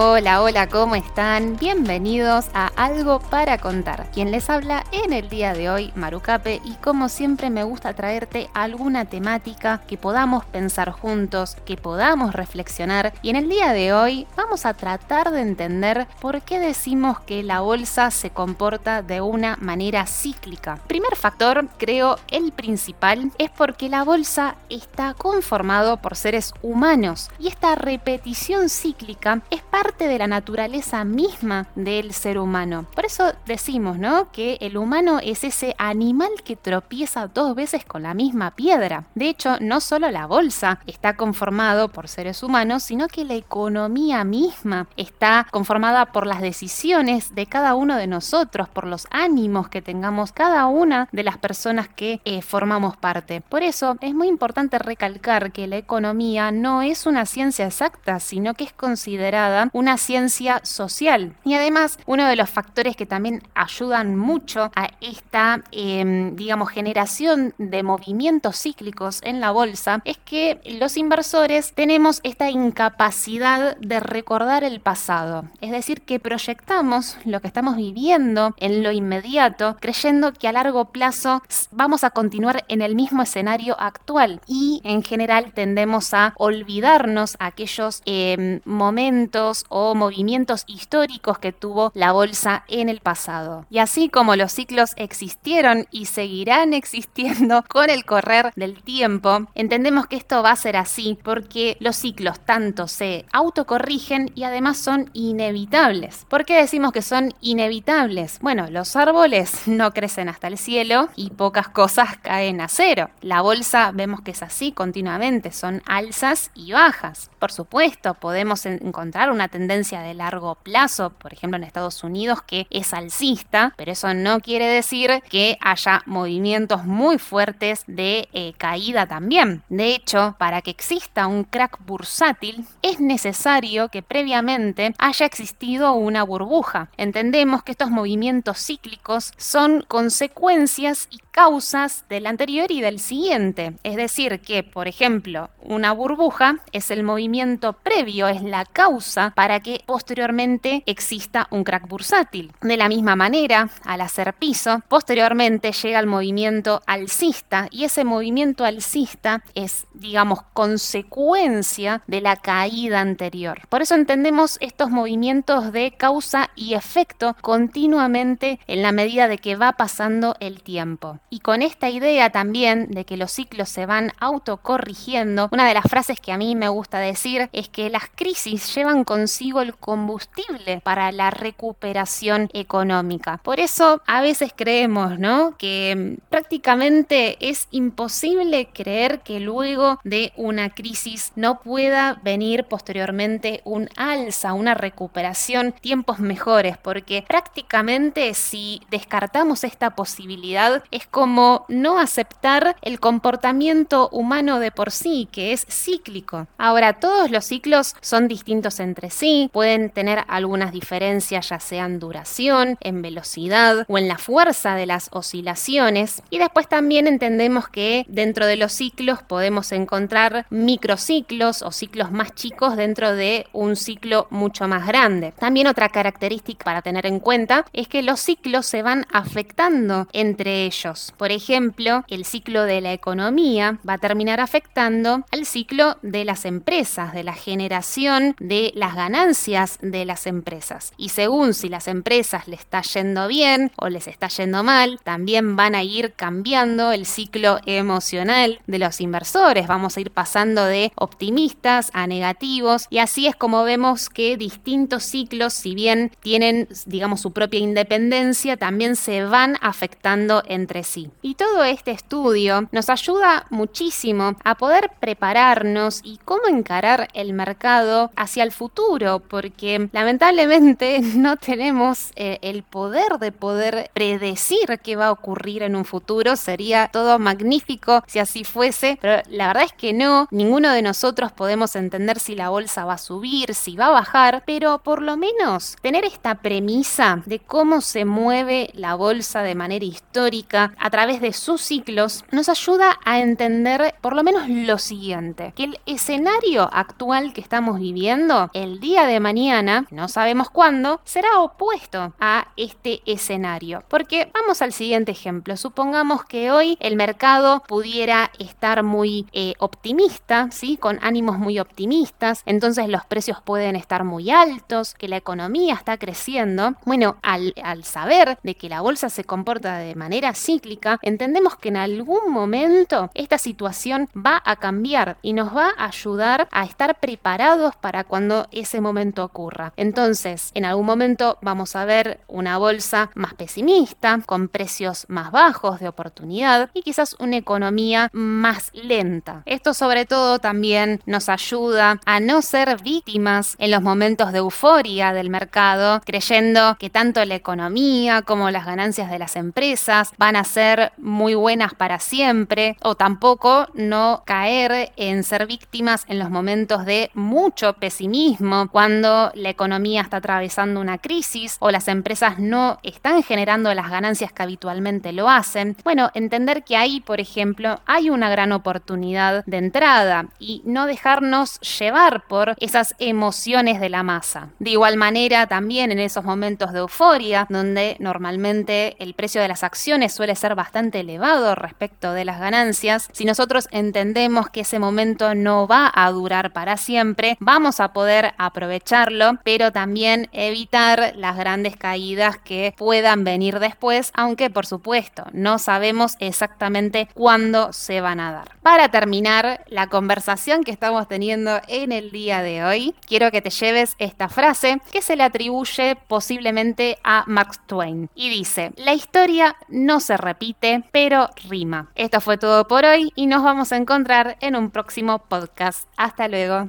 Hola, hola, ¿cómo están? Bienvenidos a Algo para Contar. Quien les habla en el día de hoy, Marucape, y como siempre me gusta traerte alguna temática que podamos pensar juntos, que podamos reflexionar. Y en el día de hoy vamos a tratar de entender por qué decimos que la bolsa se comporta de una manera cíclica. Primer factor, creo el principal, es porque la bolsa está conformado por seres humanos y esta repetición cíclica es parte parte de la naturaleza misma del ser humano. Por eso decimos, ¿no? Que el humano es ese animal que tropieza dos veces con la misma piedra. De hecho, no solo la bolsa está conformado por seres humanos, sino que la economía misma está conformada por las decisiones de cada uno de nosotros, por los ánimos que tengamos cada una de las personas que eh, formamos parte. Por eso es muy importante recalcar que la economía no es una ciencia exacta, sino que es considerada una ciencia social. Y además, uno de los factores que también ayudan mucho a esta, em, digamos, generación de movimientos cíclicos en la bolsa es que los inversores tenemos esta incapacidad de recordar el pasado. Es decir, que proyectamos lo que estamos viviendo en lo inmediato, creyendo que a largo plazo vamos a continuar en el mismo escenario actual. Y en general tendemos a olvidarnos aquellos em, momentos o movimientos históricos que tuvo la bolsa en el pasado. Y así como los ciclos existieron y seguirán existiendo con el correr del tiempo, entendemos que esto va a ser así porque los ciclos tanto se autocorrigen y además son inevitables. ¿Por qué decimos que son inevitables? Bueno, los árboles no crecen hasta el cielo y pocas cosas caen a cero. La bolsa vemos que es así continuamente, son alzas y bajas. Por supuesto, podemos encontrar una tendencia de largo plazo, por ejemplo en Estados Unidos, que es alcista, pero eso no quiere decir que haya movimientos muy fuertes de eh, caída también. De hecho, para que exista un crack bursátil, es necesario que previamente haya existido una burbuja. Entendemos que estos movimientos cíclicos son consecuencias y causas del anterior y del siguiente. Es decir, que, por ejemplo, una burbuja es el movimiento previo, es la causa para que posteriormente exista un crack bursátil. De la misma manera, al hacer piso, posteriormente llega el movimiento alcista y ese movimiento alcista es, digamos, consecuencia de la caída anterior. Por eso entendemos estos movimientos de causa y efecto continuamente en la medida de que va pasando el tiempo. Y con esta idea también de que los ciclos se van autocorrigiendo, una de las frases que a mí me gusta decir es que las crisis llevan consigo el combustible para la recuperación económica. Por eso a veces creemos, ¿no? Que mm, prácticamente es imposible creer que luego de una crisis no pueda venir posteriormente un alza, una recuperación, tiempos mejores, porque prácticamente si descartamos esta posibilidad es como no aceptar el comportamiento humano de por sí, que es cíclico. Ahora, todos los ciclos son distintos entre sí, pueden tener algunas diferencias ya sea en duración, en velocidad o en la fuerza de las oscilaciones. Y después también entendemos que dentro de los ciclos podemos encontrar microciclos o ciclos más chicos dentro de un ciclo mucho más grande. También otra característica para tener en cuenta es que los ciclos se van afectando entre ellos. Por ejemplo, el ciclo de la economía va a terminar afectando al ciclo de las empresas, de la generación de las ganancias de las empresas. Y según si las empresas les está yendo bien o les está yendo mal, también van a ir cambiando el ciclo emocional de los inversores. Vamos a ir pasando de optimistas a negativos y así es como vemos que distintos ciclos, si bien tienen, digamos, su propia independencia, también se van afectando entre sí. Y todo este estudio nos ayuda muchísimo a poder prepararnos y cómo encarar el mercado hacia el futuro porque lamentablemente no tenemos eh, el poder de poder predecir qué va a ocurrir en un futuro. Sería todo magnífico si así fuese, pero la verdad es que no. Ninguno de nosotros podemos entender si la bolsa va a subir, si va a bajar, pero por lo menos tener esta premisa de cómo se mueve la bolsa de manera histórica a través de sus ciclos nos ayuda a entender por lo menos lo siguiente, que el escenario actual que estamos viviendo el día de mañana, no sabemos cuándo, será opuesto a este escenario. Porque vamos al siguiente ejemplo, supongamos que hoy el mercado pudiera estar muy eh, optimista, ¿sí? con ánimos muy optimistas, entonces los precios pueden estar muy altos, que la economía está creciendo. Bueno, al, al saber de que la bolsa se comporta de manera cíclica, entendemos que en algún momento esta situación va a cambiar y nos va a ayudar a estar preparados para cuando ese momento ocurra. Entonces, en algún momento vamos a ver una bolsa más pesimista, con precios más bajos de oportunidad y quizás una economía más lenta. Esto sobre todo también nos ayuda a no ser víctimas en los momentos de euforia del mercado, creyendo que tanto la economía como las ganancias de las empresas van a ser muy buenas para siempre o tampoco no caer en ser víctimas en los momentos de mucho pesimismo, cuando la economía está atravesando una crisis o las empresas no están generando las ganancias que habitualmente lo hacen. Bueno, entender que ahí, por ejemplo, hay una gran oportunidad de entrada y no dejarnos llevar por esas emociones de la masa. De igual manera, también en esos momentos de euforia, donde normalmente el precio de las acciones suele ser bastante elevado respecto de las ganancias, si nosotros entendemos que ese momento no va a durar para siempre, vamos a poder aprovecharlo, pero también evitar las grandes caídas que puedan venir después, aunque por supuesto no sabemos exactamente cuándo se van a dar. Para terminar la conversación que estamos teniendo en el día de hoy, quiero que te lleves esta frase que se le atribuye posiblemente a Mark Twain y dice, la historia no se repite, pero rima. Esto fue todo por hoy y nos vamos a encontrar en un próximo podcast. Hasta luego.